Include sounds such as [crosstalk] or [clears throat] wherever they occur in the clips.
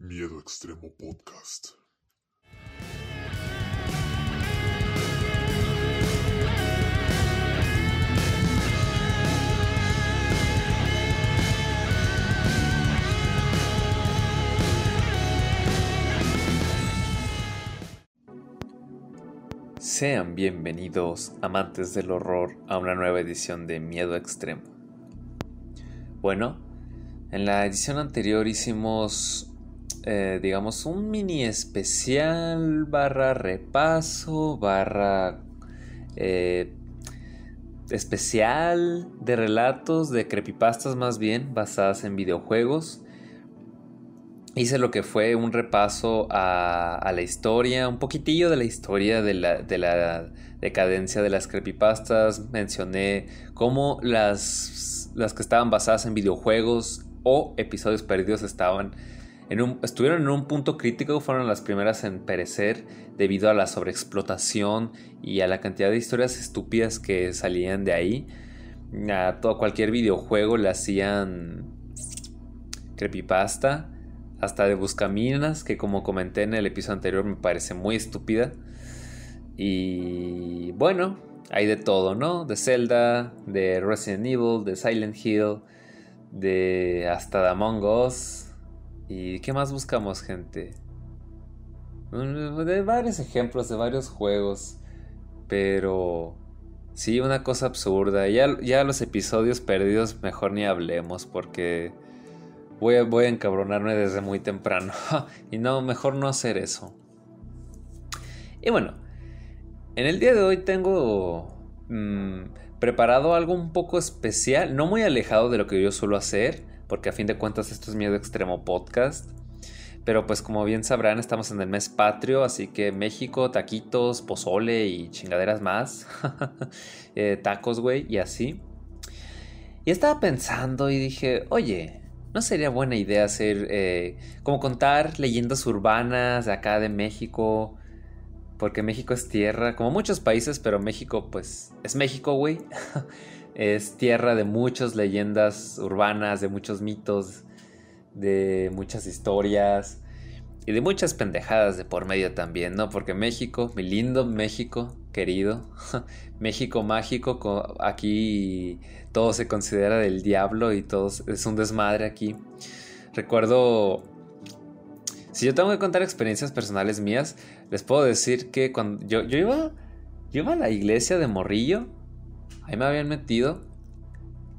Miedo Extremo Podcast. Sean bienvenidos, amantes del horror, a una nueva edición de Miedo Extremo. Bueno, en la edición anterior hicimos, eh, digamos, un mini especial barra repaso barra eh, especial de relatos de creepypastas más bien basadas en videojuegos hice lo que fue un repaso a, la historia, un poquitillo de la historia de la, de la, decadencia de las creepypastas. Mencioné cómo las, las que estaban basadas en videojuegos o episodios perdidos estaban estuvieron en un punto crítico, fueron las primeras en perecer debido a la sobreexplotación y a la cantidad de historias estúpidas que salían de ahí. A todo, cualquier videojuego le hacían creepypasta hasta de Buscaminas, que como comenté en el episodio anterior me parece muy estúpida. Y bueno, hay de todo, ¿no? De Zelda, de Resident Evil, de Silent Hill, de hasta de Among Us. ¿Y qué más buscamos, gente? De varios ejemplos, de varios juegos. Pero... Sí, una cosa absurda. Ya, ya los episodios perdidos mejor ni hablemos porque voy a, voy a encabronarme desde muy temprano. [laughs] y no, mejor no hacer eso. Y bueno, en el día de hoy tengo mm, preparado algo un poco especial, no muy alejado de lo que yo suelo hacer, porque a fin de cuentas esto es Miedo Extremo Podcast. Pero pues como bien sabrán, estamos en el mes patrio, así que México, taquitos, pozole y chingaderas más. [laughs] Eh, tacos, güey, y así. Y estaba pensando y dije, oye, ¿No sería buena idea hacer eh, como contar leyendas urbanas de acá de México? Porque México es tierra, como muchos países, pero México pues es México, güey. [laughs] es tierra de muchas leyendas urbanas, de muchos mitos, de muchas historias y de muchas pendejadas de por medio también, ¿no? Porque México, mi lindo México, querido, [laughs] México mágico, aquí todo se considera del diablo y todo es un desmadre aquí. Recuerdo, si yo tengo que contar experiencias personales mías, les puedo decir que cuando yo, iba, yo iba a la iglesia de Morrillo, ahí me habían metido.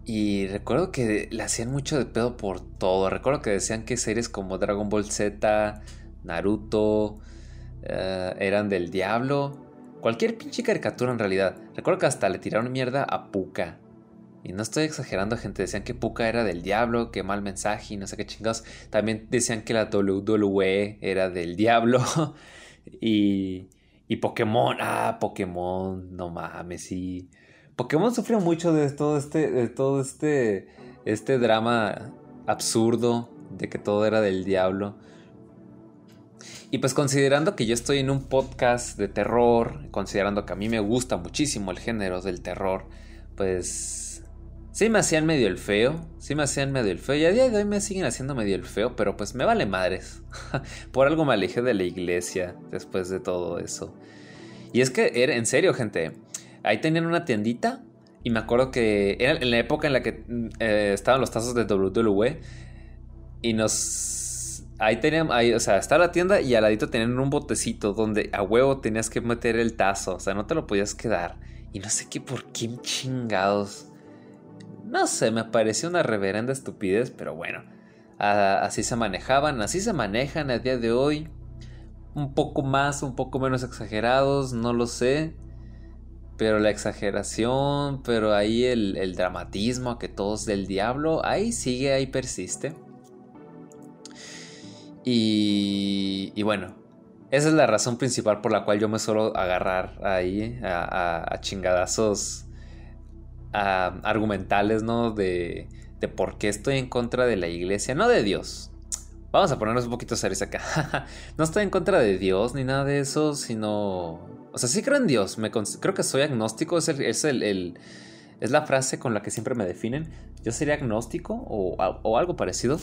Y recuerdo que le hacían mucho de pedo por todo. Recuerdo que decían que series como Dragon Ball Z, Naruto, eh, eran del diablo. Cualquier pinche caricatura en realidad. Recuerdo que hasta le tiraron mierda a Puka. Y no estoy exagerando, gente. Decían que Puka era del diablo, que mal mensaje y no sé qué chingados. También decían que la WWE era del diablo. [laughs] y, y Pokémon. Ah, Pokémon. No mames, sí. Pokémon sufrió mucho de todo este, de todo este, este drama absurdo de que todo era del diablo. Y pues considerando que yo estoy en un podcast de terror, considerando que a mí me gusta muchísimo el género del terror, pues sí me hacían medio el feo, sí me hacían medio el feo y a día de hoy me siguen haciendo medio el feo, pero pues me vale madres. [laughs] Por algo me alejé de la iglesia después de todo eso. Y es que era en serio, gente. Ahí tenían una tiendita y me acuerdo que era en la época en la que eh, estaban los tazos de WWE y nos ahí tenían, ahí, o sea, está la tienda y al ladito tenían un botecito donde a huevo tenías que meter el tazo, o sea, no te lo podías quedar. Y no sé qué por qué chingados. No sé, me pareció una reverenda estupidez, pero bueno, así se manejaban, así se manejan a día de hoy. Un poco más, un poco menos exagerados, no lo sé. Pero la exageración, pero ahí el, el dramatismo, que todos del diablo, ahí sigue, ahí persiste. Y, bueno, esa es la razón principal por la cual yo me suelo agarrar ahí a, chingadazos argumentales, ¿no? De, de por qué estoy en contra de la iglesia, no de Dios. Vamos a ponernos un poquito serios acá. [laughs] no estoy en contra de Dios ni nada de eso, sino... O sea, sí creo en Dios. Me creo que soy agnóstico. Es, el, es la frase con la que siempre me definen. Yo sería agnóstico o, o algo parecido.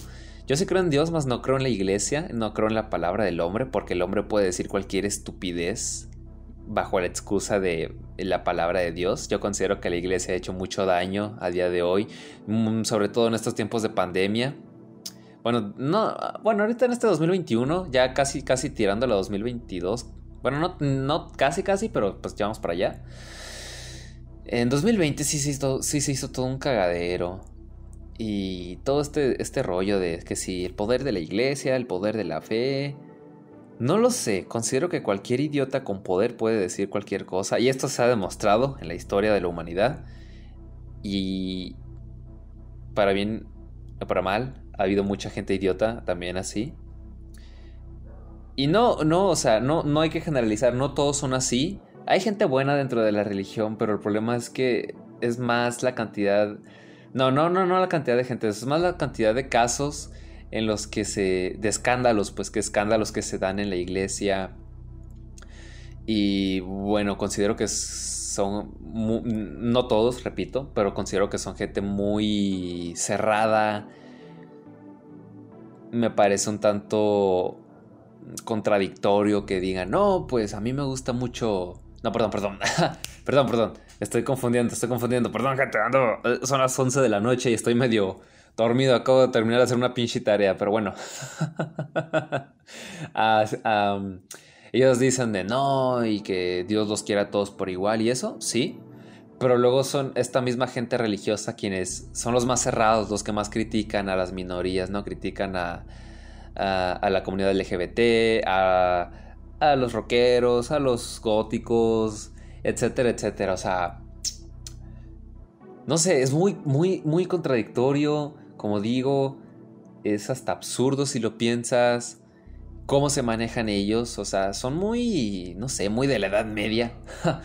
Yo sí creo en Dios, más no creo en la iglesia, no creo en la palabra del hombre, porque el hombre puede decir cualquier estupidez bajo la excusa de la palabra de Dios. Yo considero que la iglesia ha hecho mucho daño a día de hoy, mm, sobre todo en estos tiempos de pandemia. Bueno, no, bueno, ahorita en este 2021, ya casi, casi tirando a la 2022. Bueno, no, casi, casi, pero pues ya vamos para allá. En 2020 sí se hizo, sí se hizo todo un cagadero. Y todo este, este rollo de que si el poder de la iglesia, el poder de la fe, no lo sé, considero que cualquier idiota con poder puede decir cualquier cosa y esto se ha demostrado en la historia de la humanidad y para bien o para mal ha habido mucha gente idiota también así. Y no, no, o sea, no, no hay que generalizar, no todos son así. Hay gente buena dentro de la religión, pero el problema es que es más la cantidad... No, no, no, no la cantidad de gente, es más la cantidad de casos en los que se... de escándalos, pues que escándalos que se dan en la iglesia. Y bueno, considero que son, no todos, repito, pero considero que son gente muy cerrada. Me parece un tanto contradictorio que digan, no, pues a mí me gusta mucho... No, perdón, perdón. [laughs] perdón, perdón. Estoy confundiendo, estoy confundiendo. Perdón, gente, ando... Son las 11 de la noche y estoy medio dormido, acabo de terminar de hacer una pinche tarea, pero bueno. [laughs] Ellos dicen de no y que Dios los quiera a todos por igual y eso, sí. Pero luego son esta misma gente religiosa quienes son los más cerrados, los que más critican a las minorías, ¿no? Critican a, a, la comunidad LGBT, a, a los rockeros, a los góticos, etcétera, etcétera. O sea, no sé, es muy, muy, muy contradictorio como digo, es hasta absurdo si lo piensas. Cómo se manejan ellos, o sea, son muy, no sé, muy de la Edad Media. [laughs]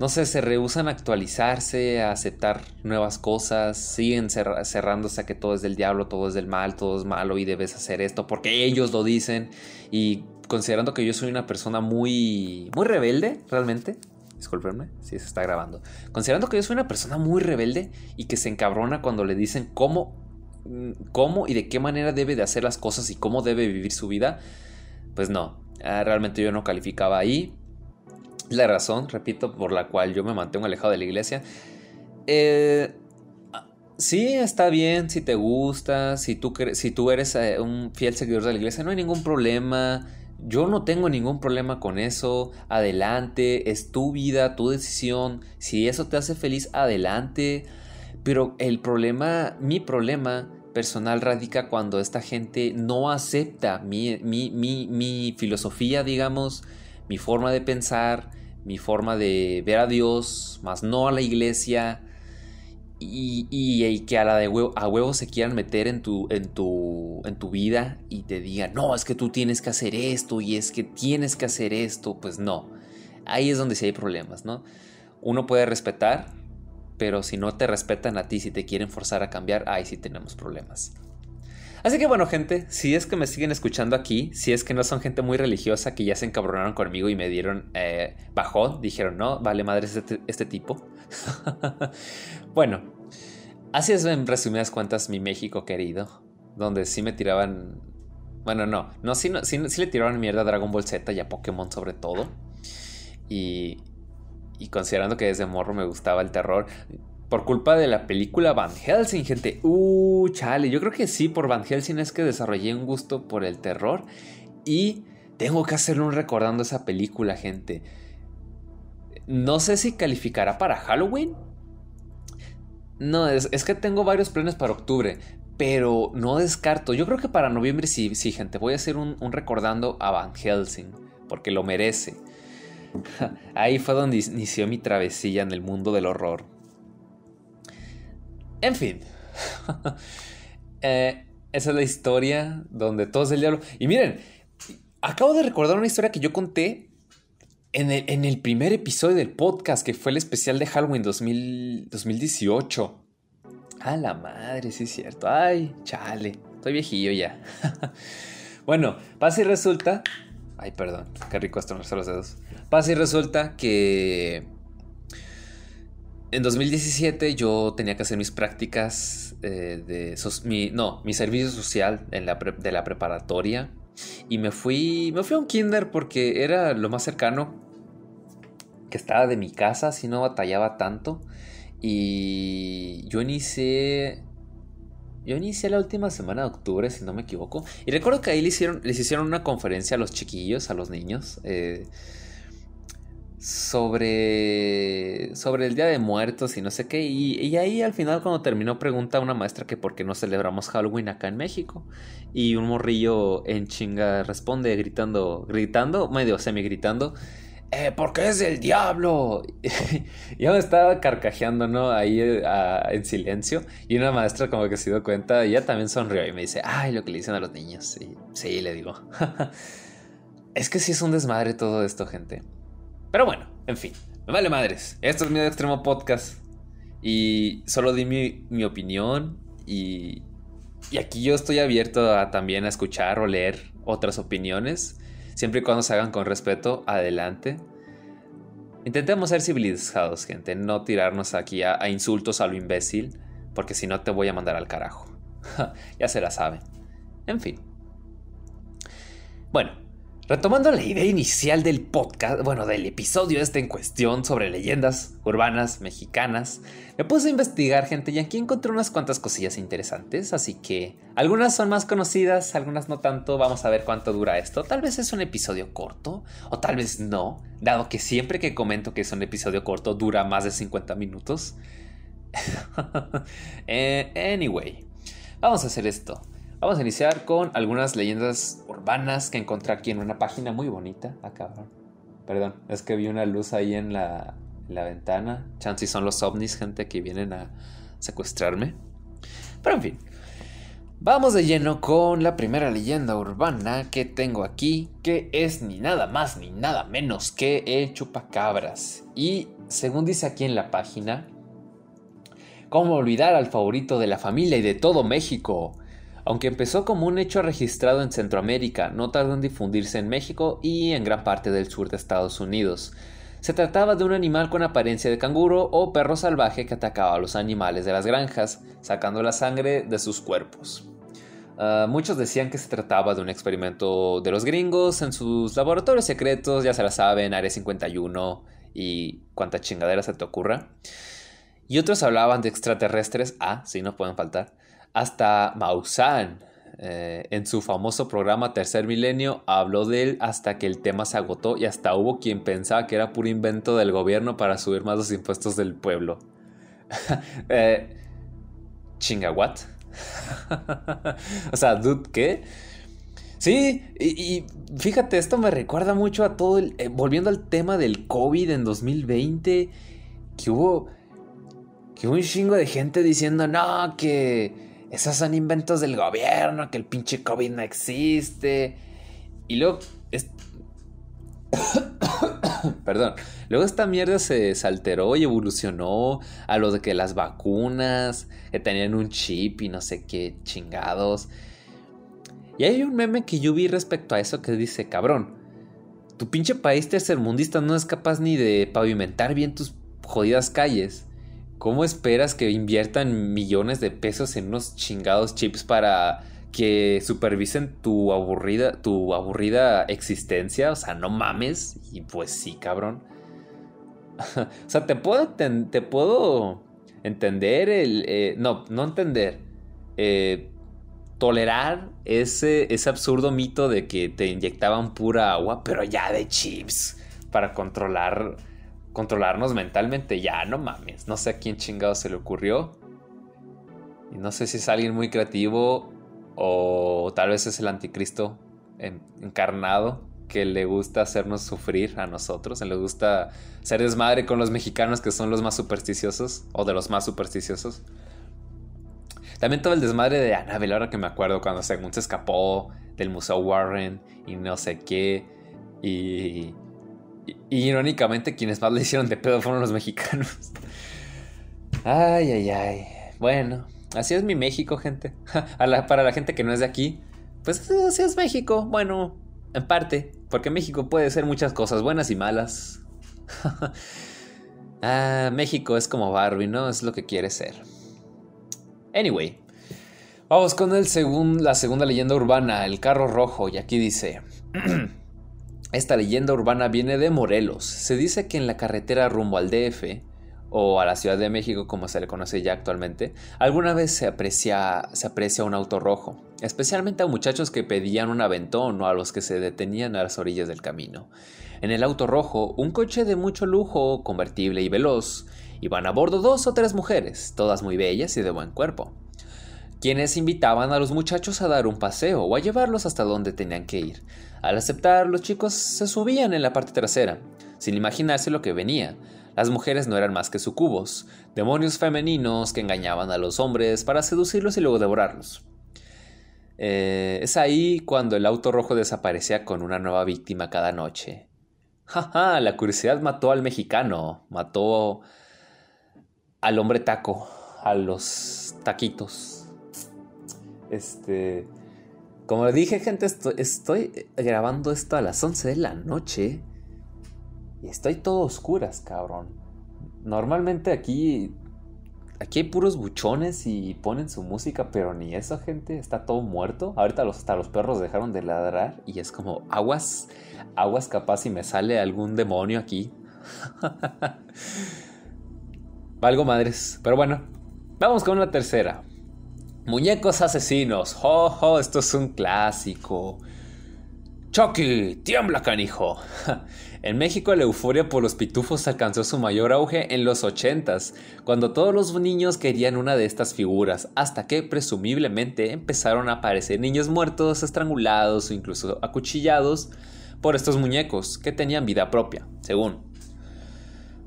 no sé, se rehusan a actualizarse, a aceptar nuevas cosas, siguen cerrándose a que todo es del diablo, todo es del mal, todo es malo y debes hacer esto porque ellos lo dicen. Y considerando que yo soy una persona muy, muy rebelde, realmente, disculpenme si se está grabando. Considerando que yo soy una persona muy rebelde y que se encabrona cuando le dicen cómo, mm, cómo y de qué manera debe de hacer las cosas y cómo debe vivir su vida, pues no, ah, realmente yo no calificaba ahí. La razón, repito, por la cual yo me mantengo alejado de la iglesia. Eh, sí, está bien si te gusta, si tú, si tú eres eh, un fiel seguidor de la iglesia, no hay ningún problema. Yo no tengo ningún problema con eso. Adelante, es tu vida, tu decisión. Si eso te hace feliz, adelante. Pero el problema, mi problema personal radica cuando esta gente no acepta mi, mi, mi, mi filosofía, digamos, mi forma de pensar, mi forma de ver a Dios, más no a la iglesia y, que a la de huevo, a huevo se quieran meter en tu, en, tu, en tu vida y te digan, no, es que tú tienes que hacer esto y es que tienes que hacer esto, pues no. Ahí es donde sí hay problemas, ¿no? Uno puede respetar, pero si no te respetan a ti, si te quieren forzar a cambiar, ahí sí tenemos problemas. Así que bueno, gente, si es que me siguen escuchando aquí, si es que no son gente muy religiosa que ya se encabronaron conmigo y me dieron eh, bajón, dijeron, no, vale madre este, este tipo. [laughs] bueno, así es en resumidas cuentas mi México querido, donde sí me tiraban... Bueno, no, no, sí, sí, le tiraban mierda a Dragon Ball Z y a Pokémon sobre todo. Y, y considerando que desde morro me gustaba el terror, por culpa de la película Van Helsing, gente. Uh, chale. Yo creo que sí, por Van Helsing es que desarrollé un gusto por el terror. Y tengo que hacer un recordando esa película, gente. No sé si calificará para Halloween. No, es, que tengo varios planes para octubre. Pero no descarto. Yo creo que para noviembre sí, sí, gente. Voy a hacer un, un recordando a Van Helsing. Porque lo merece. [laughs] Ahí fue donde inició mi travesía en el mundo del horror. En fin. [laughs] Eh, esa es la historia donde todo es el diablo. Y miren, acabo de recordar una historia que yo conté en el, primer episodio del podcast, que fue el especial de Halloween 2018. A la madre, sí es cierto. Ay, chale. Estoy viejillo ya. [laughs] bueno, pasa y resulta. Ay, perdón. Qué rico estornarse los dedos. Pasa y resulta que en 2017 yo tenía que hacer mis prácticas eh, de... mi, no, mi servicio social en la de la preparatoria. Y me fui, me fui a un kinder porque era lo más cercano que estaba de mi casa, si no batallaba tanto. Y yo inicié yo inicié la última semana de octubre, si no me equivoco. Y recuerdo que ahí les hicieron, les hicieron una conferencia a los chiquillos, a los niños. Eh, sobre, sobre el Día de Muertos y no sé qué. Y, ahí al final cuando terminó pregunta una maestra que por qué no celebramos Halloween acá en México. Y un morrillo en chinga responde gritando, gritando, medio semi gritando. Eh, porque es del diablo. [laughs] yo me estaba carcajeando, ¿no? Ahí eh, en silencio. Y una maestra como que se dio cuenta ella también sonrió y me dice, ay, lo que le dicen a los niños. Sí, le digo. [laughs] es que sí es un desmadre todo esto, gente. Pero bueno, en fin, me vale madres. Esto es mi extremo podcast. Y solo di mi, opinión. Y, y, aquí yo estoy abierto a, también a escuchar o leer otras opiniones. Siempre y cuando se hagan con respeto, adelante. Intentemos ser civilizados, gente. No tirarnos aquí a, a insultos a lo imbécil. Porque si no te voy a mandar al carajo. [laughs] ya se la saben. En fin. Bueno, Retomando la idea inicial del podcast, bueno, del episodio este en cuestión sobre leyendas urbanas mexicanas, me puse a investigar, gente, y aquí encontré unas cuantas cosillas interesantes, así que algunas son más conocidas, algunas no tanto, vamos a ver cuánto dura esto. Tal vez es un episodio corto, o tal vez no, dado que siempre que comento que es un episodio corto dura más de 50 minutos. [laughs] Eh, anyway, vamos a hacer esto. Vamos a iniciar con algunas leyendas urbanas que encontré aquí en una página muy bonita. Acá, ah, perdón, es que vi una luz ahí en la, ventana. Chance son los ovnis, gente que vienen a secuestrarme. Pero en fin, Vamos de lleno con la primera leyenda urbana que tengo aquí, que es ni nada más ni nada menos que el chupacabras. Y según dice aquí en la página, ¿cómo olvidar al favorito de la familia y de todo México? Aunque empezó como un hecho registrado en Centroamérica, no tardó en difundirse en México y en gran parte del sur de Estados Unidos. Se trataba de un animal con apariencia de canguro o perro salvaje que atacaba a los animales de las granjas, sacando la sangre de sus cuerpos. Ah, muchos decían que se trataba de un experimento de los gringos en sus laboratorios secretos, ya se la saben, Área 51 y cuanta chingadera se te ocurra. Y otros hablaban de extraterrestres, ah, sí, no pueden faltar, hasta Maussan, eh, en su famoso programa Tercer Milenio, habló de él hasta que el tema se agotó y hasta hubo quien pensaba que era puro invento del gobierno para subir más los impuestos del pueblo. [laughs] eh, ¿Chinga what? [laughs] o sea, dude, ¿qué? Sí, y, fíjate, esto me recuerda mucho a todo el... Eh, volviendo al tema del COVID en 2020, que hubo... Que hubo un chingo de gente diciendo, no, que esos son inventos del gobierno, que el pinche COVID no existe. Y luego... [coughs] Perdón. Luego esta mierda se, alteró y evolucionó a lo de que las vacunas, que tenían un chip y no sé qué chingados. Y hay un meme que yo vi respecto a eso que dice, cabrón, tu pinche país tercermundista no es capaz ni de pavimentar bien tus jodidas calles. ¿Cómo esperas que inviertan millones de pesos en unos chingados chips para que supervisen tu aburrida, tu aburrida existencia? O sea, no mames. Y pues sí, cabrón. [laughs] o sea, te puedo, te, puedo entender el... Eh, no, no entender. Eh, tolerar ese, ese absurdo mito de que te inyectaban pura agua, pero ya de chips para controlar controlarnos mentalmente. Ya, no mames. No sé a quién chingado se le ocurrió. Y no sé si es alguien muy creativo o tal vez es el anticristo encarnado que le gusta hacernos sufrir a nosotros. Le gusta ser desmadre con los mexicanos que son los más supersticiosos o de los más supersticiosos. También todo el desmadre de Annabelle, ahora que me acuerdo cuando según se escapó del Museo Warren y no sé qué. Y y, irónicamente, quienes más le hicieron de pedo fueron los mexicanos. Ay, ay, ay. Bueno, así es mi México, gente. [laughs] para la gente que no es de aquí, pues así es México. Bueno, en parte, porque México puede ser muchas cosas buenas y malas. [laughs] Ah, México es como Barbie, ¿no? Es lo que quiere ser. Anyway, vamos con el la segunda leyenda urbana, el carro rojo. Y aquí dice... [clears throat] Esta leyenda urbana viene de Morelos. Se dice que en la carretera rumbo al DF, o a la Ciudad de México como se le conoce ya actualmente, alguna vez se aprecia, un auto rojo, especialmente a muchachos que pedían un aventón o a los que se detenían a las orillas del camino. En el auto rojo, un coche de mucho lujo, convertible y veloz, iban a bordo dos o tres mujeres, todas muy bellas y de buen cuerpo, quienes invitaban a los muchachos a dar un paseo o a llevarlos hasta donde tenían que ir. Al aceptar, los chicos se subían en la parte trasera, sin imaginarse lo que venía, las mujeres no eran más que sucubos, demonios femeninos que engañaban a los hombres para seducirlos y luego devorarlos. Eh, es ahí cuando el auto rojo desaparecía con una nueva víctima cada noche. Jaja, la curiosidad mató al mexicano, mató al hombre taco, a los taquitos. Este, como dije, gente, estoy, grabando esto a las 11 de la noche. Y estoy todo oscuras, cabrón. Normalmente aquí. Aquí hay puros buchones y ponen su música, pero ni eso, gente. Está todo muerto. Ahorita hasta los perros dejaron de ladrar. Y es como aguas. Aguas capaz si me sale algún demonio aquí. [laughs] Valgo madres. Pero bueno. Vamos con una tercera. Muñecos asesinos. ¡Jo, Esto es un clásico. Chucky, tiembla canijo. [laughs] En México la euforia por los pitufos alcanzó su mayor auge en los 80s, cuando todos los niños querían una de estas figuras, hasta que presumiblemente empezaron a aparecer niños muertos, estrangulados o incluso acuchillados por estos muñecos, que tenían vida propia, según.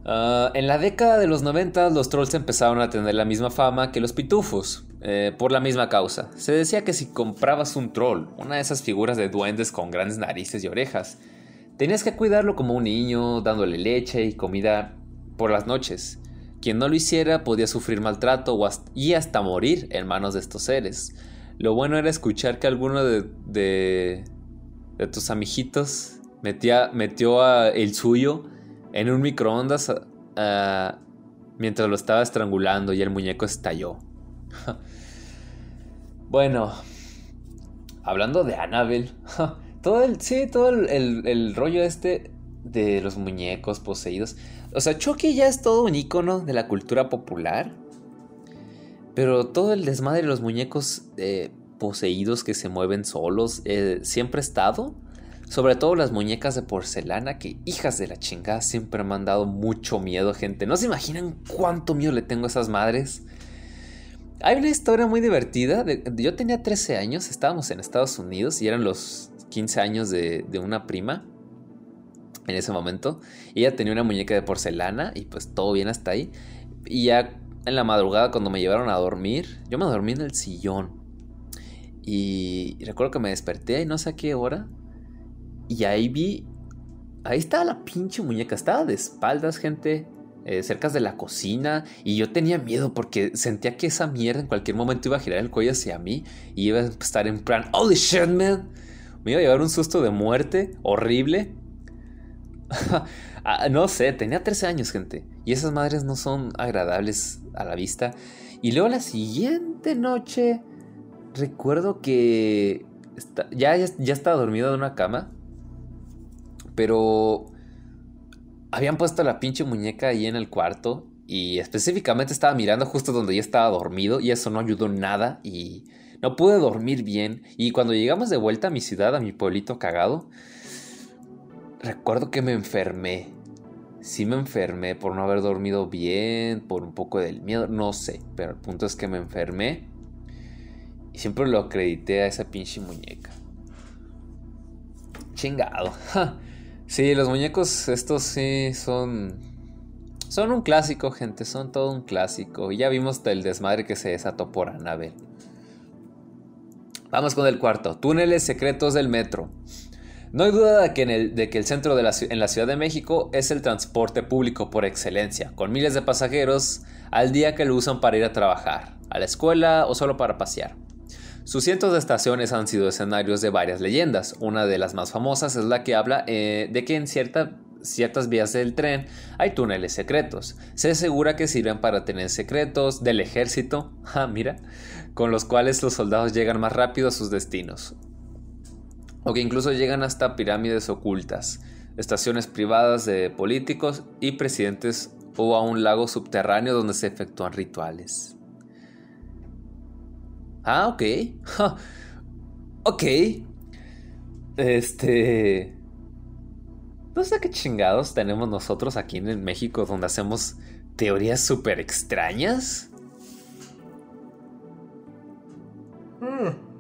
Ah, en la década de los 90 los trolls empezaron a tener la misma fama que los pitufos, eh, por la misma causa. Se decía que si comprabas un troll, una de esas figuras de duendes con grandes narices y orejas, tenías que cuidarlo como un niño, dándole leche y comida por las noches. Quien no lo hiciera podía sufrir maltrato y hasta morir en manos de estos seres. Lo bueno era escuchar que alguno de, de, tus amiguitos metía, metió el suyo en un microondas mientras lo estaba estrangulando y el muñeco estalló. [laughs] bueno, hablando de Annabelle, [laughs] todo el, sí, todo el, rollo este de los muñecos poseídos. O sea, Chucky ya es todo un icono de la cultura popular. Pero todo el desmadre de los muñecos eh, poseídos que se mueven solos eh, siempre ha estado. Sobre todo las muñecas de porcelana que, hijas de la chingada, siempre me han dado mucho miedo, gente. No se imaginan cuánto miedo le tengo a esas madres. Hay una historia muy divertida. yo tenía 13 años, estábamos en Estados Unidos y eran los 15 años de, una prima en ese momento. Ella tenía una muñeca de porcelana y pues todo bien hasta ahí. Y ya en la madrugada cuando me llevaron a dormir, yo me dormí en el sillón. Y recuerdo que me desperté y no sé a qué hora. Y ahí vi... Ahí estaba la pinche muñeca. Estaba de espaldas, gente eh, cerca de la cocina y yo tenía miedo porque sentía que esa mierda en cualquier momento iba a girar el cuello hacia mí y iba a estar en plan, holy shit, man. Me iba a llevar un susto de muerte horrible. [laughs] Ah, no sé, tenía 13 años, gente. Y esas madres no son agradables a la vista. Y luego la siguiente noche, recuerdo que ya, ya, ya estaba dormido en una cama. Pero habían puesto la pinche muñeca ahí en el cuarto y específicamente estaba mirando justo donde yo estaba dormido y eso no ayudó nada y no pude dormir bien y cuando llegamos de vuelta a mi ciudad, a mi pueblito cagado, recuerdo que me enfermé. Sí me enfermé por no haber dormido bien, por un poco del miedo, no sé, pero el punto es que me enfermé y siempre lo acredité a esa pinche muñeca. Chingado. [laughs] Sí, los muñecos estos sí son... Son un clásico, gente, son todo un clásico. Y ya vimos el desmadre que se desató por Anabel. Vamos con el cuarto. Túneles secretos del metro. No hay duda de que, el, de que el centro de la, en la Ciudad de México es el transporte público por excelencia, con miles de pasajeros al día que lo usan para ir a trabajar, a la escuela o solo para pasear. Sus cientos de estaciones han sido escenarios de varias leyendas. Una de las más famosas es la que habla eh, de que en cierta ciertas vías del tren hay túneles secretos. Se asegura que sirven para tener secretos del ejército, [laughs] ah, mira, con los cuales los soldados llegan más rápido a sus destinos. O que incluso llegan hasta pirámides ocultas, estaciones privadas de políticos y presidentes o a un lago subterráneo donde se efectúan rituales. Ah, ok. [laughs] ok. Este... No sé qué chingados tenemos nosotros aquí en México donde hacemos teorías súper extrañas. Mm.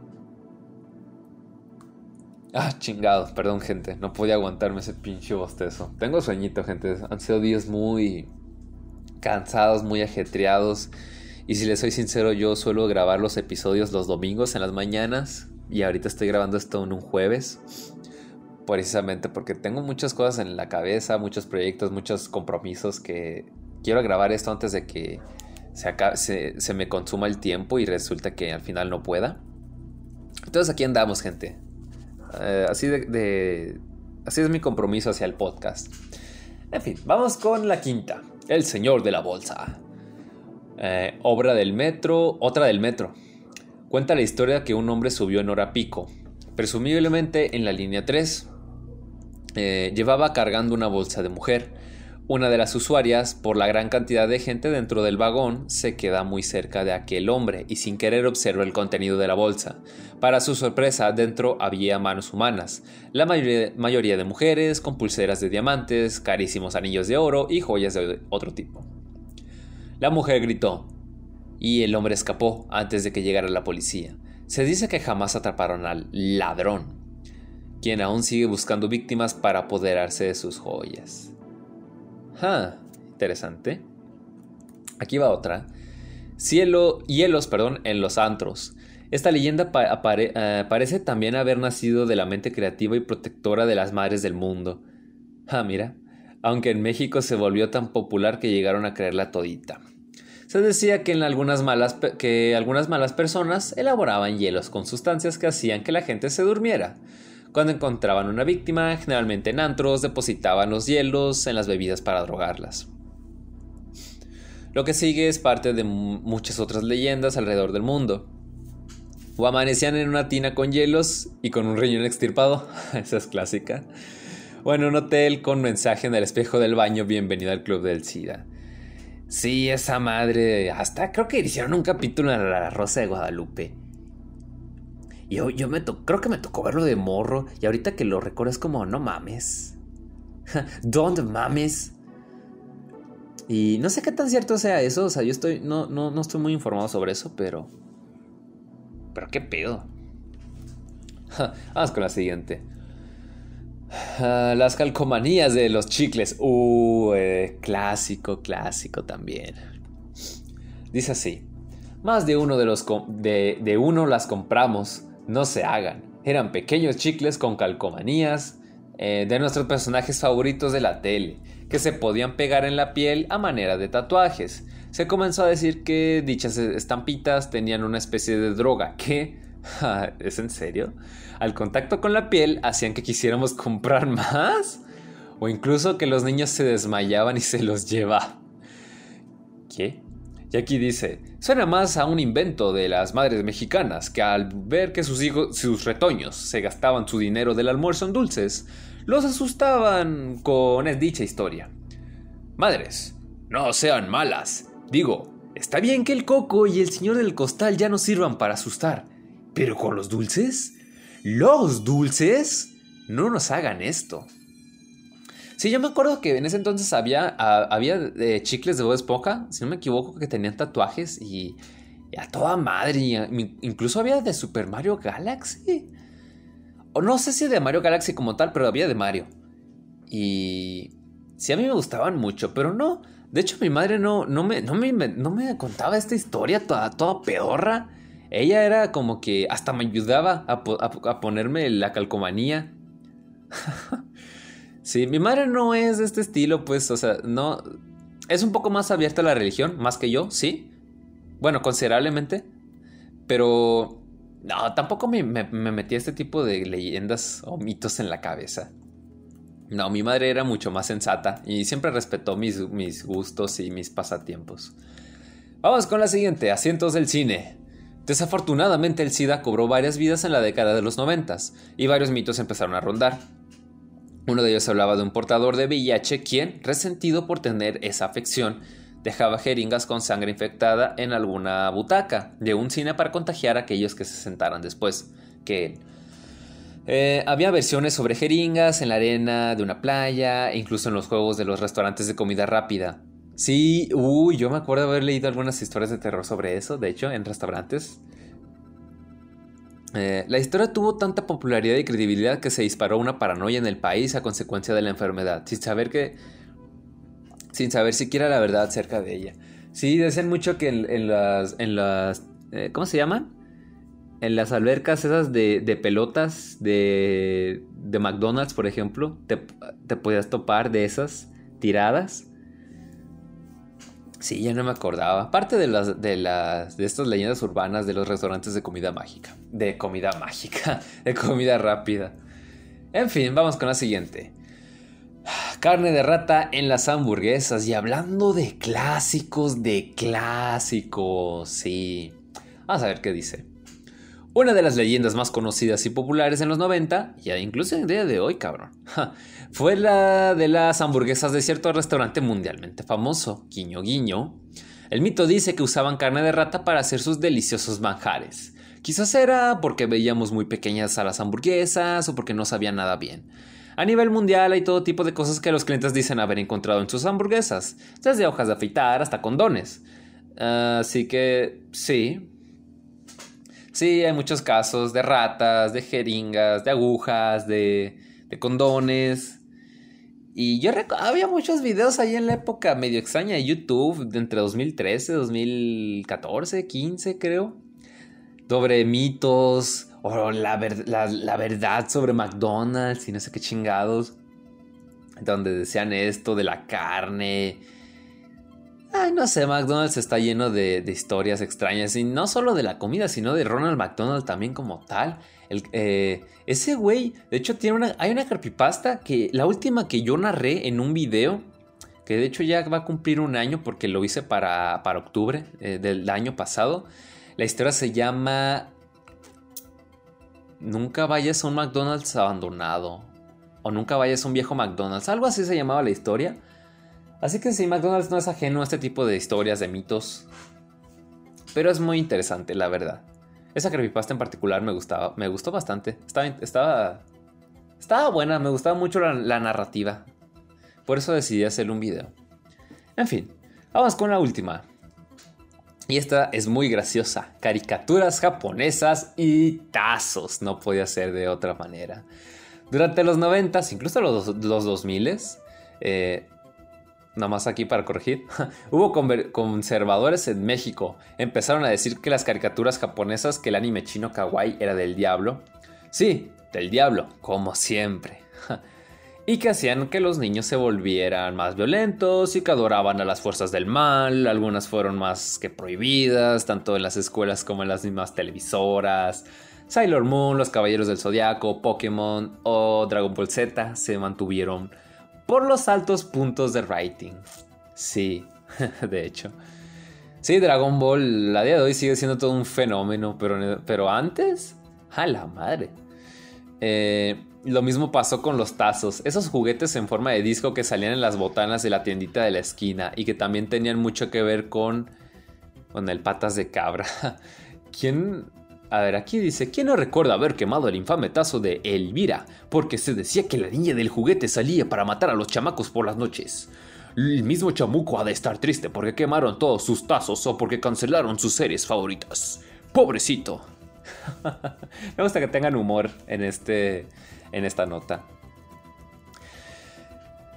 Ah, chingados, perdón gente, no podía aguantarme ese pinche bostezo. Tengo sueñito, gente, han sido días muy cansados, muy ajetreados. Y si les soy sincero, yo suelo grabar los episodios los domingos en las mañanas. Y ahorita estoy grabando esto en un jueves precisamente porque tengo muchas cosas en la cabeza, muchos proyectos, muchos compromisos que quiero grabar esto antes de que se, me consuma el tiempo y resulta que al final no pueda. Entonces aquí andamos, gente. Eh, así de, Así es mi compromiso hacia el podcast. En fin, vamos con la quinta. El Señor de la Bolsa. Eh, obra del metro, otra del metro. Cuenta la historia que un hombre subió en hora pico, presumiblemente en la línea 3, eh, llevaba cargando una bolsa de mujer. Una de las usuarias, por la gran cantidad de gente dentro del vagón, se queda muy cerca de aquel hombre y sin querer observa el contenido de la bolsa. Para su sorpresa, dentro había manos humanas, la mayoría de mujeres, con pulseras de diamantes, carísimos anillos de oro y joyas de otro tipo. La mujer gritó, y el hombre escapó antes de que llegara la policía. Se dice que jamás atraparon al ladrón, quien aún sigue buscando víctimas para apoderarse de sus joyas. Ah, interesante. Aquí va otra. Cielo, hielos, perdón, en los antros. Esta leyenda eh, parece también haber nacido de la mente creativa y protectora de las madres del mundo. Ah, mira, aunque en México se volvió tan popular que llegaron a creerla todita. Se decía que, algunas malas, que algunas malas personas elaboraban hielos con sustancias que hacían que la gente se durmiera. Cuando encontraban una víctima, generalmente en antros, depositaban los hielos en las bebidas para drogarlas. Lo que sigue es parte de muchas otras leyendas alrededor del mundo. O amanecían en una tina con hielos y con un riñón extirpado, [laughs] esa es clásica. O en un hotel con mensaje en el espejo del baño, bienvenido al club del SIDA. Sí, esa madre, hasta creo que hicieron un capítulo en La Rosa de Guadalupe. Yo, yo me creo que me tocó verlo de morro y ahorita que lo recuerdo es como, no mames. [laughs] Don't mames. Y no sé qué tan cierto sea eso, o sea, yo estoy, no, no, no estoy muy informado sobre eso, pero... Pero qué pedo. [laughs] Vamos con la siguiente. Ah, las calcomanías de los chicles. Uh, eh, clásico, clásico también. Dice así. Más de uno de los de, de uno las compramos no se hagan. Eran pequeños chicles con calcomanías eh, de nuestros personajes favoritos de la tele, que se podían pegar en la piel a manera de tatuajes. Se comenzó a decir que dichas estampitas tenían una especie de droga que... [laughs] ¿Es en serio? Al contacto con la piel hacían que quisiéramos comprar más. O incluso que los niños se desmayaban y se los llevaban. ¿Qué? Y aquí dice, suena más a un invento de las madres mexicanas que al ver que sus hijos, sus retoños se gastaban su dinero del almuerzo en dulces, los asustaban con dicha historia. Madres, no sean malas. Digo, está bien que el coco y el señor del costal ya no sirvan para asustar, pero con los dulces, los dulces, no nos hagan esto. Sí, yo me acuerdo que en ese entonces había, había chicles de Bob Esponja, si no me equivoco, que tenían tatuajes y, a toda madre. incluso había de Super Mario Galaxy. O no sé si de Mario Galaxy como tal, pero había de Mario. Y sí, a mí me gustaban mucho, pero no. De hecho, mi madre no, no, me, no, me, contaba esta historia toda, toda pedorra. Ella era como que hasta me ayudaba a, a ponerme la calcomanía. [laughs] Sí, mi madre no es de este estilo, pues, o sea, no. Es un poco más abierta a la religión, más que yo, sí. Bueno, considerablemente. Pero. No, tampoco me, me, metí este tipo de leyendas o mitos en la cabeza. No, mi madre era mucho más sensata y siempre respetó mis, mis gustos y mis pasatiempos. Vamos con la siguiente, asientos del cine. Desafortunadamente el SIDA cobró varias vidas en la década de los noventas y varios mitos empezaron a rondar. Uno de ellos hablaba de un portador de VIH quien, resentido por tener esa afección, dejaba jeringas con sangre infectada en alguna butaca de un cine para contagiar a aquellos que se sentaran después que él. Eh, había versiones sobre jeringas en la arena de una playa, incluso en los juegos de los restaurantes de comida rápida. Sí, uy, yo me acuerdo haber leído algunas historias de terror sobre eso, de hecho, en restaurantes. Eh, la historia tuvo tanta popularidad y credibilidad que se disparó una paranoia en el país a consecuencia de la enfermedad, sin saber que. sin saber siquiera la verdad acerca de ella. Sí, decían mucho que en, las. En las eh, ¿Cómo se llaman? en las albercas esas de, pelotas de, de, McDonald's, por ejemplo, te, te, podías topar de esas tiradas. Sí, ya no me acordaba. Parte de las, de las de estas leyendas urbanas de los restaurantes de comida mágica. De comida mágica. [laughs] De comida rápida. En fin, vamos con la siguiente. Carne de rata en las hamburguesas. Y hablando de clásicos, de clásicos. Sí. Vamos a ver qué dice. Una de las leyendas más conocidas y populares en los 90, y incluso en el día de hoy, cabrón, fue la de las hamburguesas de cierto restaurante mundialmente famoso, Guiño Guiño. El mito dice que usaban carne de rata para hacer sus deliciosos manjares. Quizás era porque veíamos muy pequeñas a las hamburguesas o porque no sabían nada bien. A nivel mundial hay todo tipo de cosas que los clientes dicen haber encontrado en sus hamburguesas, desde hojas de afeitar hasta condones. Así que sí, Sí, hay muchos casos de ratas, de jeringas, de agujas, de, condones. Y yo recuerdo, había muchos videos ahí en la época medio extraña de YouTube, de entre 2013, 2014, 15 creo, sobre mitos o la, la verdad sobre McDonald's y no sé qué chingados, donde decían esto de la carne Ay, no sé, McDonald's está lleno de, historias extrañas. Y no solo de la comida, sino de Ronald McDonald también como tal. Eh, ese güey, de hecho, tiene una, hay una creepypasta que la última que yo narré en un video, que de hecho ya va a cumplir un año porque lo hice para, para octubre eh, del año pasado. La historia se llama Nunca vayas a un McDonald's abandonado. O nunca vayas a un viejo McDonald's. Algo así se llamaba la historia. Así que sí, McDonald's no es ajeno a este tipo de historias, de mitos. Pero es muy interesante, la verdad. Esa creepypasta en particular me gustaba, me gustó bastante. Estaba, estaba, estaba buena, me gustaba mucho la, narrativa. Por eso decidí hacerle un video. En fin, vamos con la última. Y esta es muy graciosa. Caricaturas japonesas y tazos. No podía ser de otra manera. Durante los 90, incluso los, los 2000, eh, nada más aquí para corregir, [laughs] hubo conservadores en México. Empezaron a decir que las caricaturas japonesas, que el anime chino kawaii era del diablo. Sí, del diablo, como siempre. [laughs] y que hacían que los niños se volvieran más violentos y que adoraban a las fuerzas del mal. Algunas fueron más que prohibidas, tanto en las escuelas como en las mismas televisoras. Sailor Moon, Los Caballeros del Zodiaco, Pokémon o Dragon Ball Z se mantuvieron por los altos puntos de rating. Sí, [laughs] de hecho. Sí, Dragon Ball, la día de hoy sigue siendo todo un fenómeno, pero, pero antes, a la madre. Eh, lo mismo pasó con los tazos, esos juguetes en forma de disco que salían en las botanas de la tiendita de la esquina y que también tenían mucho que ver con, con el patas de cabra. [laughs] ¿Quién a ver, aquí dice, ¿quién no recuerda haber quemado el infame tazo de Elvira? Porque se decía que la niña del juguete salía para matar a los chamacos por las noches. El mismo chamuco ha de estar triste porque quemaron todos sus tazos o porque cancelaron sus series favoritas. Pobrecito. [laughs] Me gusta que tengan humor en, este, en esta nota.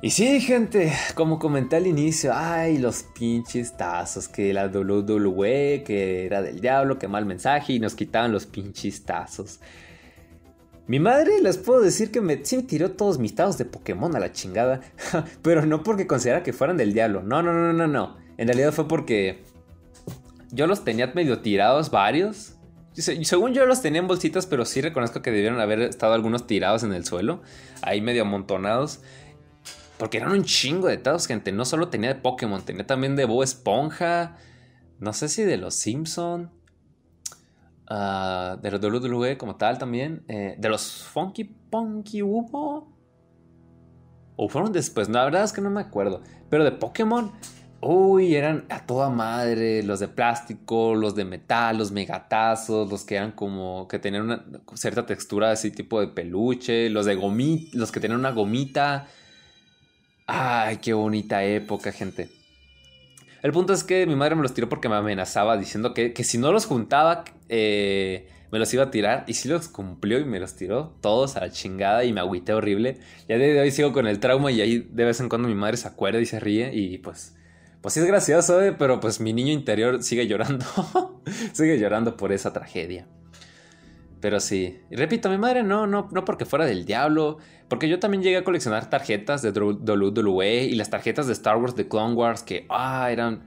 Y sí, gente, como comenté al inicio, ay, los pinches tazos, que la WWE, que era del diablo, que mal mensaje, y nos quitaban los pinches tazos. Mi madre les puedo decir que me, sí me tiró todos mis tazos de Pokémon a la chingada, [laughs] pero no porque considera que fueran del diablo, no, no, no, no, no. En realidad fue porque yo los tenía medio tirados varios. Según yo los tenía en bolsitas, pero sí reconozco que debieron haber estado algunos tirados en el suelo, ahí medio amontonados. Porque eran un chingo de tazos, gente. No solo tenía de Pokémon, tenía también de Bo Esponja. No sé si de los Simpson. Ah, de los WWE como tal también. Eh, de los Funky Punky hubo. O fueron después. No, la verdad es que no me acuerdo. Pero de Pokémon. Uy, eran a toda madre. Los de plástico, los de metal, los megatazos, los que eran como. que tenían una cierta textura así tipo de peluche. Los de gomita. Los que tenían una gomita. Ay, qué bonita época, gente. El punto es que mi madre me los tiró porque me amenazaba diciendo que, si no los juntaba, eh, me los iba a tirar. Y sí los cumplió y me los tiró todos a la chingada y me agüité horrible. Ya de hoy sigo con el trauma y ahí de vez en cuando mi madre se acuerda y se ríe y pues... Pues sí es gracioso, eh, pero pues mi niño interior sigue llorando. [laughs] sigue llorando por esa tragedia. Pero sí, repito, mi madre no, no, no porque fuera del diablo, porque yo también llegué a coleccionar tarjetas de WWE y las tarjetas de Star Wars de Clone Wars que, ah, eran,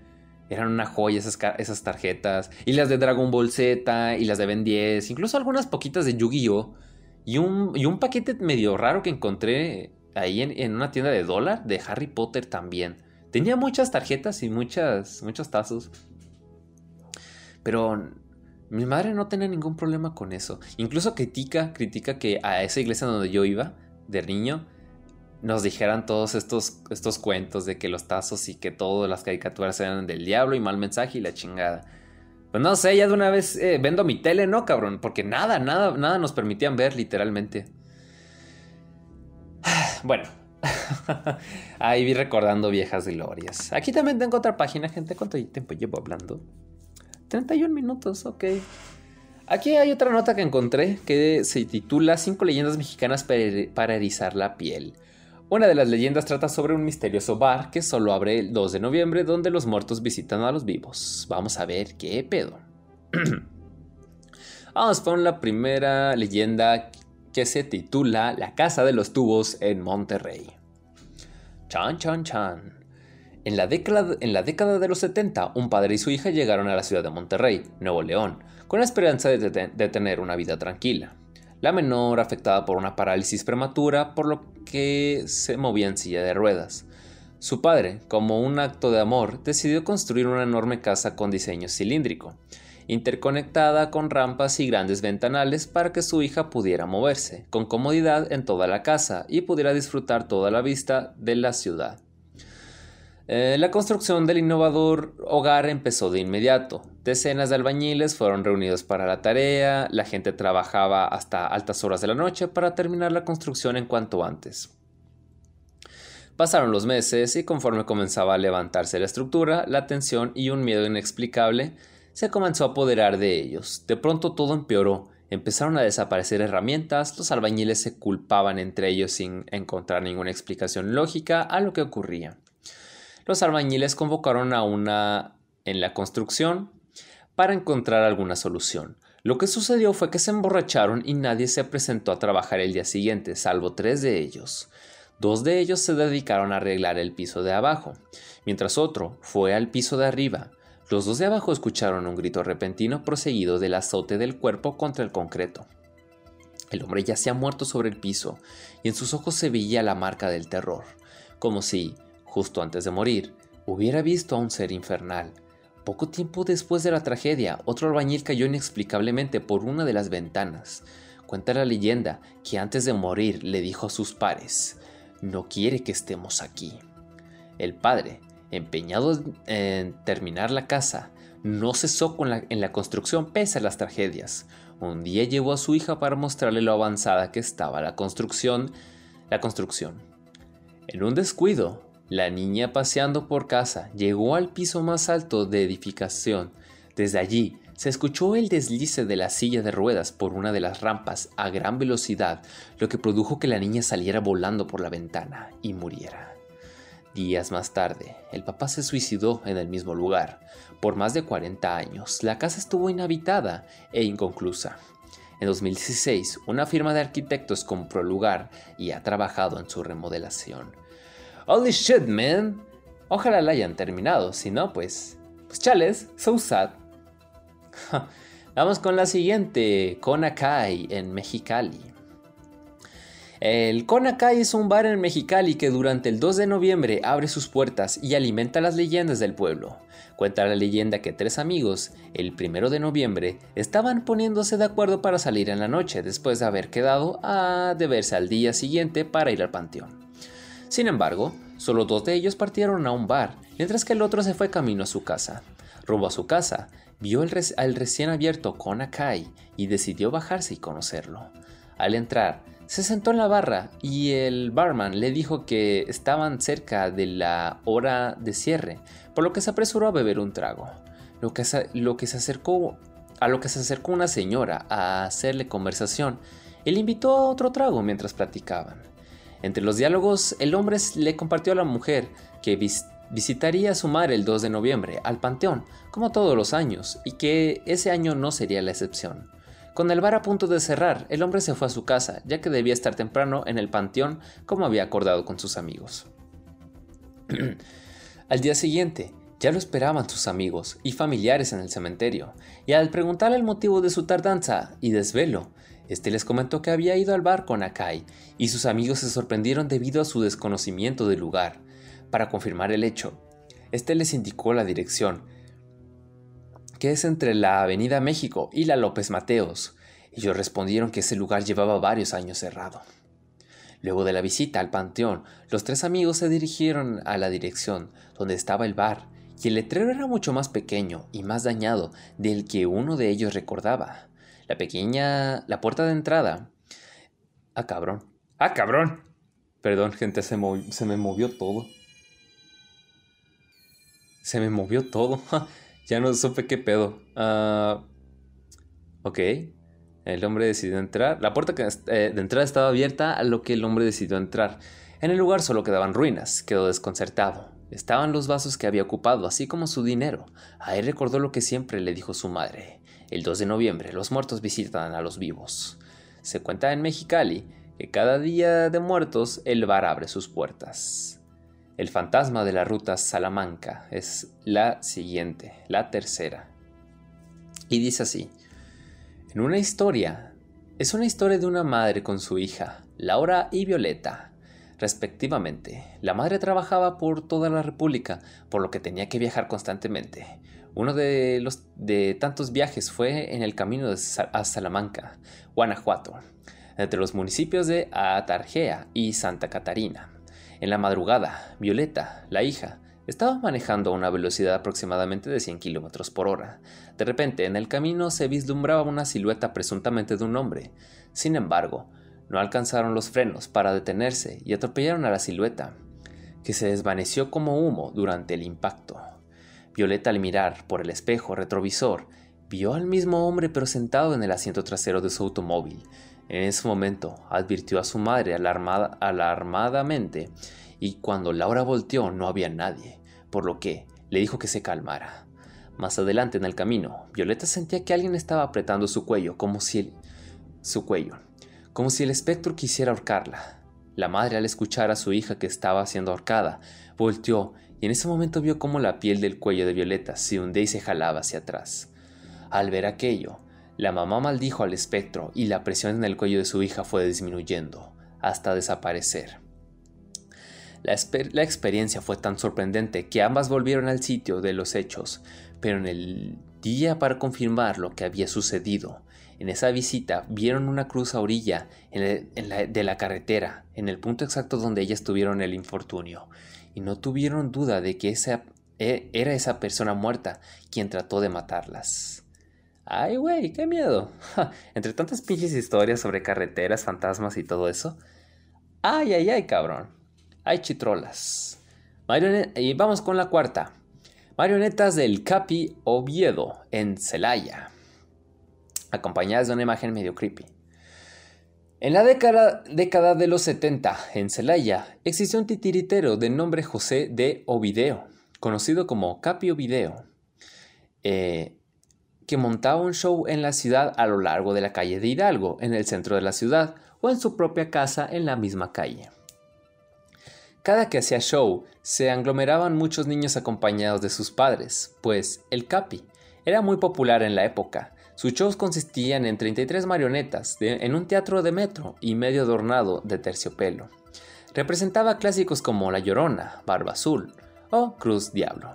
eran una joya esas, esas tarjetas, y las de Dragon Ball Z y las de Ben 10, incluso algunas poquitas de Yu-Gi-Oh! Y un, y un paquete medio raro que encontré ahí en, en, una tienda de dólar de Harry Potter también. Tenía muchas tarjetas y muchas, muchos tazos. Pero mi madre no tenía ningún problema con eso. Incluso critica, critica que a esa iglesia donde yo iba, de niño, nos dijeran todos estos, estos cuentos de que los tazos y que todas las caricaturas eran del diablo y mal mensaje y la chingada. Pues no sé, ya de una vez eh, vendo mi tele, ¿no, cabrón? Porque nada, nada, nada nos permitían ver, literalmente. [sighs] Bueno, [laughs] ahí vi recordando viejas glorias. Aquí también tengo otra página, gente. ¿Cuánto tiempo llevo hablando? 31 minutos, ok. Aquí hay otra nota que encontré que se titula Cinco leyendas mexicanas para erizar la piel. Una de las leyendas trata sobre un misterioso bar que solo abre el 2 de noviembre donde los muertos visitan a los vivos. Vamos a ver qué pedo. [clears throat] Vamos con la primera leyenda que se titula La Casa de los Tubos en Monterrey. Chan, chan, chan. En la, década, de los 70, un padre y su hija llegaron a la ciudad de Monterrey, Nuevo León, con la esperanza de tener una vida tranquila. La menor afectada por una parálisis prematura, por lo que se movía en silla de ruedas. Su padre, como un acto de amor, decidió construir una enorme casa con diseño cilíndrico, interconectada con rampas y grandes ventanales para que su hija pudiera moverse con comodidad en toda la casa y pudiera disfrutar toda la vista de la ciudad. Eh, la construcción del innovador hogar empezó de inmediato. Decenas de albañiles fueron reunidos para la tarea, la gente trabajaba hasta altas horas de la noche para terminar la construcción en cuanto antes. Pasaron los meses y conforme comenzaba a levantarse la estructura, la tensión y un miedo inexplicable se comenzó a apoderar de ellos. De pronto todo empeoró. Empezaron a desaparecer herramientas, los albañiles se culpaban entre ellos sin encontrar ninguna explicación lógica a lo que ocurría los albañiles convocaron a una en la construcción para encontrar alguna solución. Lo que sucedió fue que se emborracharon y nadie se presentó a trabajar el día siguiente, salvo tres de ellos. Dos de ellos se dedicaron a arreglar el piso de abajo, mientras otro fue al piso de arriba. Los dos de abajo escucharon un grito repentino proseguido del azote del cuerpo contra el concreto. El hombre yacía muerto sobre el piso, y en sus ojos se veía la marca del terror, como si, justo antes de morir, hubiera visto a un ser infernal. Poco tiempo después de la tragedia, otro albañil cayó inexplicablemente por una de las ventanas. Cuenta la leyenda que antes de morir le dijo a sus pares, no quiere que estemos aquí. El padre, empeñado en terminar la casa, no cesó en la construcción pese a las tragedias. Un día llevó a su hija para mostrarle lo avanzada que estaba la construcción. La construcción. En un descuido, la niña paseando por casa llegó al piso más alto de edificación. Desde allí se escuchó el deslice de la silla de ruedas por una de las rampas a gran velocidad, lo que produjo que la niña saliera volando por la ventana y muriera. Días más tarde, el papá se suicidó en el mismo lugar. Por más de 40 años, la casa estuvo inhabitada e inconclusa. En 2016, una firma de arquitectos compró el lugar y ha trabajado en su remodelación. Holy shit, man. Ojalá la hayan terminado, si no, pues. Pues chales, so sad. Vamos con la siguiente, Akai en Mexicali. El Conacay es un bar en Mexicali que durante el 2 de noviembre abre sus puertas y alimenta las leyendas del pueblo. Cuenta la leyenda que tres amigos, el 1 de noviembre, estaban poniéndose de acuerdo para salir en la noche después de haber quedado a deberse al día siguiente para ir al panteón. Sin embargo, solo dos de ellos partieron a un bar, mientras que el otro se fue camino a su casa. Rumbo a su casa, vio al recién abierto Conacay y decidió bajarse y conocerlo. Al entrar, se sentó en la barra y el barman le dijo que estaban cerca de la hora de cierre, por lo que se apresuró a beber un trago. Lo que, lo que se acercó, a lo que se acercó una señora a hacerle conversación, él invitó a otro trago mientras platicaban. Entre los diálogos, el hombre le compartió a la mujer que visitaría a su madre el 2 de noviembre al panteón, como todos los años, y que ese año no sería la excepción. Con el bar a punto de cerrar, el hombre se fue a su casa, ya que debía estar temprano en el panteón como había acordado con sus amigos. [clears throat] al día siguiente, ya lo esperaban sus amigos y familiares en el cementerio, y al preguntarle el motivo de su tardanza y desvelo, este les comentó que había ido al bar con Akai y sus amigos se sorprendieron debido a su desconocimiento del lugar. Para confirmar el hecho, este les indicó la dirección, que es entre la Avenida México y la López Mateos. Ellos respondieron que ese lugar llevaba varios años cerrado. Luego de la visita al panteón, los tres amigos se dirigieron a la dirección donde estaba el bar, y el letrero era mucho más pequeño y más dañado del que uno de ellos recordaba. La pequeña. la puerta de entrada. Ah, cabrón. Ah, cabrón. Perdón, gente, se, se me movió todo. Se me movió todo. [laughs] ya no supe qué pedo. Uh, ok. El hombre decidió entrar. La puerta eh, de entrada estaba abierta a lo que el hombre decidió entrar. En el lugar solo quedaban ruinas. Quedó desconcertado. Estaban los vasos que había ocupado, así como su dinero. A él recordó lo que siempre le dijo su madre. El 2 de noviembre los muertos visitan a los vivos. Se cuenta en Mexicali que cada día de muertos el bar abre sus puertas. El fantasma de la ruta Salamanca es la siguiente, la tercera. Y dice así, en una historia, es una historia de una madre con su hija, Laura y Violeta, respectivamente. La madre trabajaba por toda la República, por lo que tenía que viajar constantemente. Uno de los de tantos viajes fue en el camino a Salamanca, Guanajuato, entre los municipios de Atarjea y Santa Catarina. En la madrugada, Violeta, la hija, estaba manejando a una velocidad aproximadamente de 100 km por hora. De repente, en el camino se vislumbraba una silueta presuntamente de un hombre. Sin embargo, no alcanzaron los frenos para detenerse y atropellaron a la silueta, que se desvaneció como humo durante el impacto. Violeta al mirar por el espejo retrovisor vio al mismo hombre pero sentado en el asiento trasero de su automóvil. En ese momento advirtió a su madre alarmada, alarmadamente y cuando Laura volteó no había nadie, por lo que le dijo que se calmara. Más adelante en el camino, Violeta sentía que alguien estaba apretando su cuello como si su cuello, como si el espectro quisiera ahorcarla. La madre al escuchar a su hija que estaba siendo ahorcada, volteó y en ese momento vio cómo la piel del cuello de Violeta se hundía y se jalaba hacia atrás. Al ver aquello, la mamá maldijo al espectro y la presión en el cuello de su hija fue disminuyendo, hasta desaparecer. La, la, experiencia fue tan sorprendente que ambas volvieron al sitio de los hechos, pero en el día para confirmar lo que había sucedido, en esa visita vieron una cruz a orilla de la carretera, en el punto exacto donde ellas tuvieron el infortunio, y no tuvieron duda de que esa, e, era esa persona muerta quien trató de matarlas. Ay, güey, qué miedo. Entre tantas pinches historias sobre carreteras, fantasmas y todo eso. Ay, ay, ay, cabrón. Hay chitrolas. y vamos con la cuarta. Marionetas del Capi Oviedo en Celaya. Acompañadas de una imagen medio creepy. En la década, de los 70, en Celaya, existió un titiritero de nombre José de Ovideo, conocido como Capi Ovideo, eh, que montaba un show en la ciudad a lo largo de la calle de Hidalgo, en el centro de la ciudad, o en su propia casa en la misma calle. Cada que hacía show, se aglomeraban muchos niños acompañados de sus padres, pues el Capi era muy popular en la época, Sus shows consistían en 33 marionetas en un teatro de metro y medio adornado de terciopelo. Representaba clásicos como La Llorona, Barba Azul o Cruz Diablo.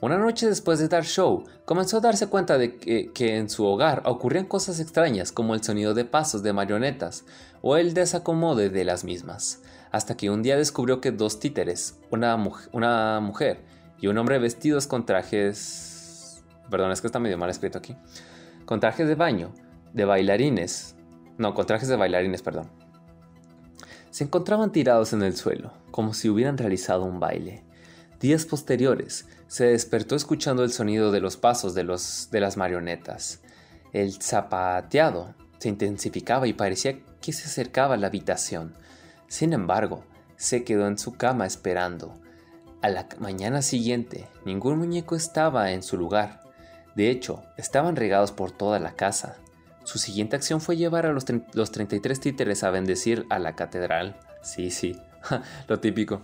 Una noche después de dar show, comenzó a darse cuenta de que, en su hogar ocurrían cosas extrañas como el sonido de pasos de marionetas o el desacomode de las mismas, hasta que un día descubrió que dos títeres, una, una mujer y un hombre vestidos con trajes... Perdón, es que está medio mal escrito aquí. Con trajes de baño, de bailarines. No, con trajes de bailarines, perdón. Se encontraban tirados en el suelo, como si hubieran realizado un baile. Días posteriores, se despertó escuchando el sonido de los pasos de, los, de las marionetas. El zapateado se intensificaba y parecía que se acercaba a la habitación. Sin embargo, se quedó en su cama esperando. A la mañana siguiente, ningún muñeco estaba en su lugar. De hecho, estaban regados por toda la casa. Su siguiente acción fue llevar a los, los 33 títeres a bendecir a la catedral. Sí, sí, [laughs] lo típico.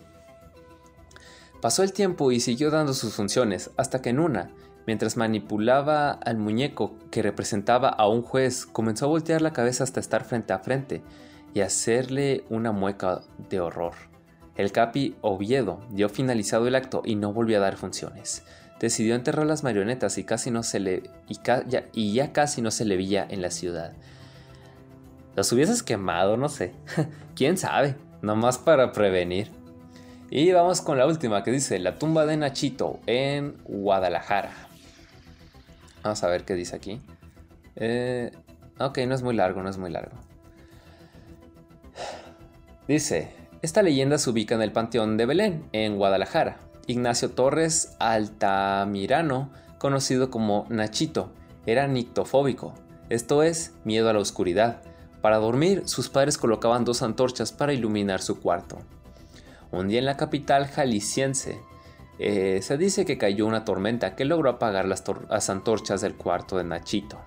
Pasó el tiempo y siguió dando sus funciones, hasta que en una, mientras manipulaba al muñeco que representaba a un juez, comenzó a voltear la cabeza hasta estar frente a frente y hacerle una mueca de horror. El capi Oviedo dio finalizado el acto y no volvió a dar funciones. Decidió enterrar las marionetas y, casi no se le, ya, y ya casi no se le veía en la ciudad. Los hubieses quemado, no sé. [laughs] ¿Quién sabe? Nomás para prevenir. Y vamos con la última que dice La tumba de Nachito en Guadalajara. Vamos a ver qué dice aquí. Eh, ok, no es muy largo, no es muy largo. Dice, esta leyenda se ubica en el Panteón de Belén, en Guadalajara. Ignacio Torres Altamirano, conocido como Nachito, era nictofóbico, esto es, miedo a la oscuridad. Para dormir, sus padres colocaban dos antorchas para iluminar su cuarto. Un día en la capital jalisciense, eh, se dice que cayó una tormenta que logró apagar las, antorchas del cuarto de Nachito.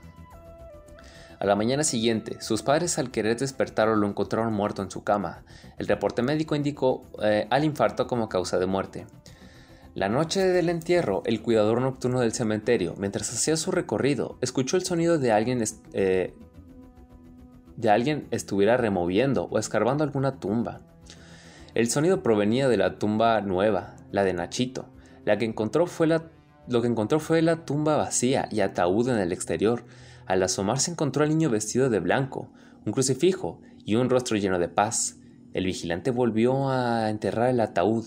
A la mañana siguiente, sus padres al querer despertarlo lo encontraron muerto en su cama. El reporte médico indicó eh, al infarto como causa de muerte. La noche del entierro, el cuidador nocturno del cementerio, mientras hacía su recorrido, escuchó el sonido de alguien, eh, de alguien estuviera removiendo o escarbando alguna tumba. El sonido provenía de la tumba nueva, la de Nachito. La que encontró fue la, lo que encontró fue la tumba vacía y ataúd en el exterior. Al asomarse encontró al niño vestido de blanco, un crucifijo y un rostro lleno de paz. El vigilante volvió a enterrar el ataúd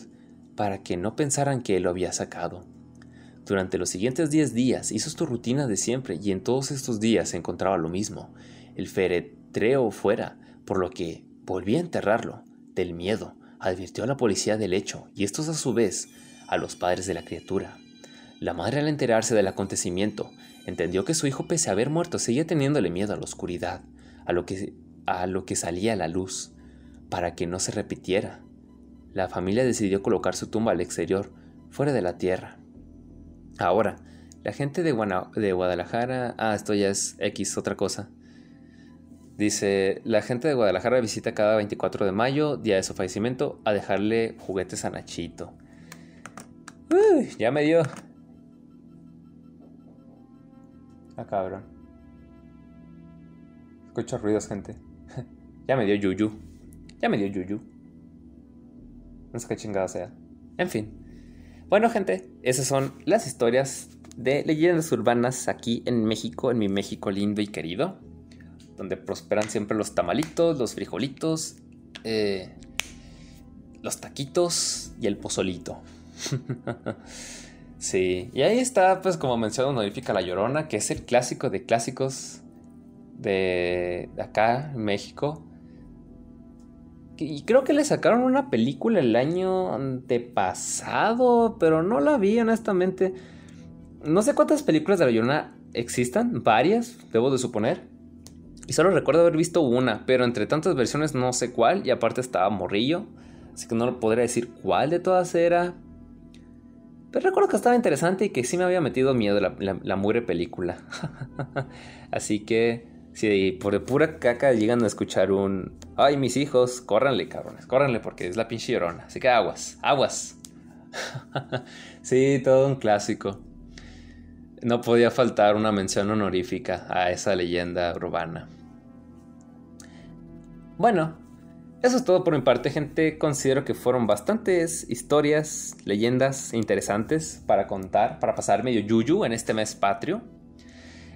para que no pensaran que él lo había sacado. Durante los siguientes diez días hizo su rutina de siempre y en todos estos días se encontraba lo mismo, el feretreo fuera, por lo que volví a enterrarlo, del miedo, advirtió a la policía del hecho y estos a su vez a los padres de la criatura. La madre al enterarse del acontecimiento entendió que su hijo pese a haber muerto seguía teniéndole miedo a la oscuridad, a lo que, a lo que salía a la luz, para que no se repitiera. La familia decidió colocar su tumba al exterior, fuera de la tierra. Ahora, la gente de, de Guadalajara... Ah, esto ya es X, otra cosa. Dice, la gente de Guadalajara visita cada 24 de mayo, día de su fallecimiento, a dejarle juguetes a Nachito. Uy, ya me dio. Ah, cabrón. Escucho ruidos, gente. [laughs] ya me dio yuyu. Ya me dio yuyu. No sé qué chingada sea. En fin. Bueno, gente, esas son las historias de leyendas urbanas aquí en México, en mi México lindo y querido donde prosperan siempre los tamalitos, los frijolitos, eh, los taquitos y el pozolito. [laughs] sí, y ahí está, pues como mencionó Notifica la Llorona, que es el clásico de clásicos de, acá en México. Y creo que le sacaron una película el año antepasado, pero no la vi honestamente. No sé cuántas películas de la Llorona existan, varias, debo de suponer. Y solo recuerdo haber visto una, pero entre tantas versiones no sé cuál, y aparte estaba morrillo, así que no podría decir cuál de todas era. Pero recuerdo que estaba interesante y que sí me había metido miedo la, la, mugre película. [laughs] así que, si por pura caca llegan a escuchar un... Ay, mis hijos, córranle, cabrones, córranle porque es la pinche llorona. Así que aguas, aguas. [laughs] sí, todo un clásico. no podía faltar una mención honorífica a esa leyenda urbana. Bueno, eso es todo por mi parte, gente. Considero que fueron bastantes historias, leyendas interesantes para contar, para pasar medio yuyu en este mes patrio.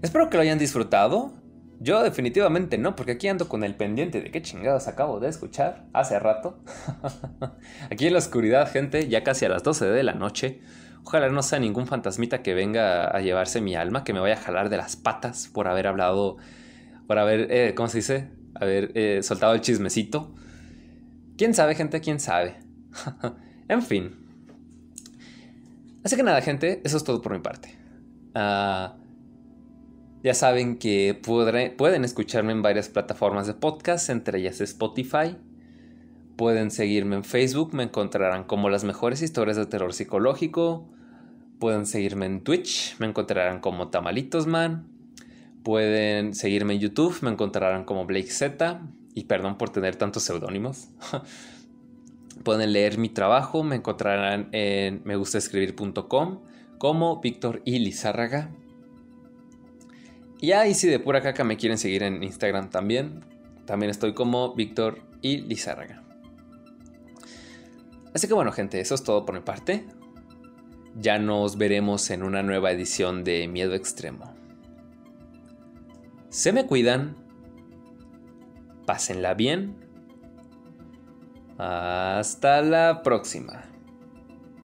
Espero que lo hayan disfrutado. Yo definitivamente no, porque aquí ando con el pendiente de qué chingados acabo de escuchar hace rato. [laughs] aquí en la oscuridad, gente, ya casi a las 12 de la noche. Ojalá no sea ningún fantasmita que venga a llevarse mi alma, que me vaya a jalar de las patas por haber hablado, por haber, eh, ¿cómo se dice? Haber eh, soltado el chismecito. ¿Quién sabe, gente? ¿Quién sabe? [laughs] en fin. Así que nada, gente, eso es todo por mi parte. Ah, ya saben que pueden escucharme en varias plataformas de podcast, entre ellas Spotify. Pueden seguirme en Facebook, me encontrarán como las mejores historias de terror psicológico. Pueden seguirme en Twitch, me encontrarán como Tamalitosman. Pueden seguirme en YouTube, me encontrarán como Blake Z. Y perdón por tener tantos seudónimos. [laughs] Pueden leer mi trabajo, me encontrarán en megustascribir.com como Víctor y Lizárraga. Y ahí si de pura caca me quieren seguir en Instagram también, también estoy como Víctor y Lizárraga. Así que bueno gente, eso es todo por mi parte. Ya nos veremos en una nueva edición de Miedo Extremo. Se me cuidan Pásenla bien. Hasta la próxima.